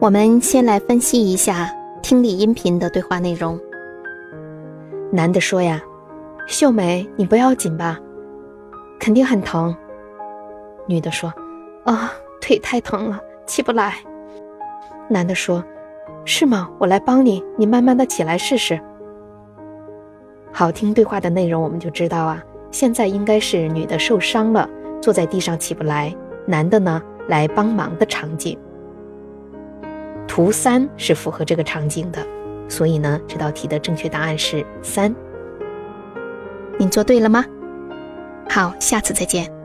我们先来分析一下听力音频的对话内容。男的说呀：“秀美，你不要紧吧？肯定很疼。”女的说：“啊、腿太疼了，起不来。”男的说：“是吗？我来帮你，你慢慢的起来试试。”好听对话的内容我们就知道啊，现在应该是女的受伤了，坐在地上起不来，男的呢来帮忙的场景。图三是符合这个场景的，所以呢，这道题的正确答案是三。你做对了吗？好，下次再见。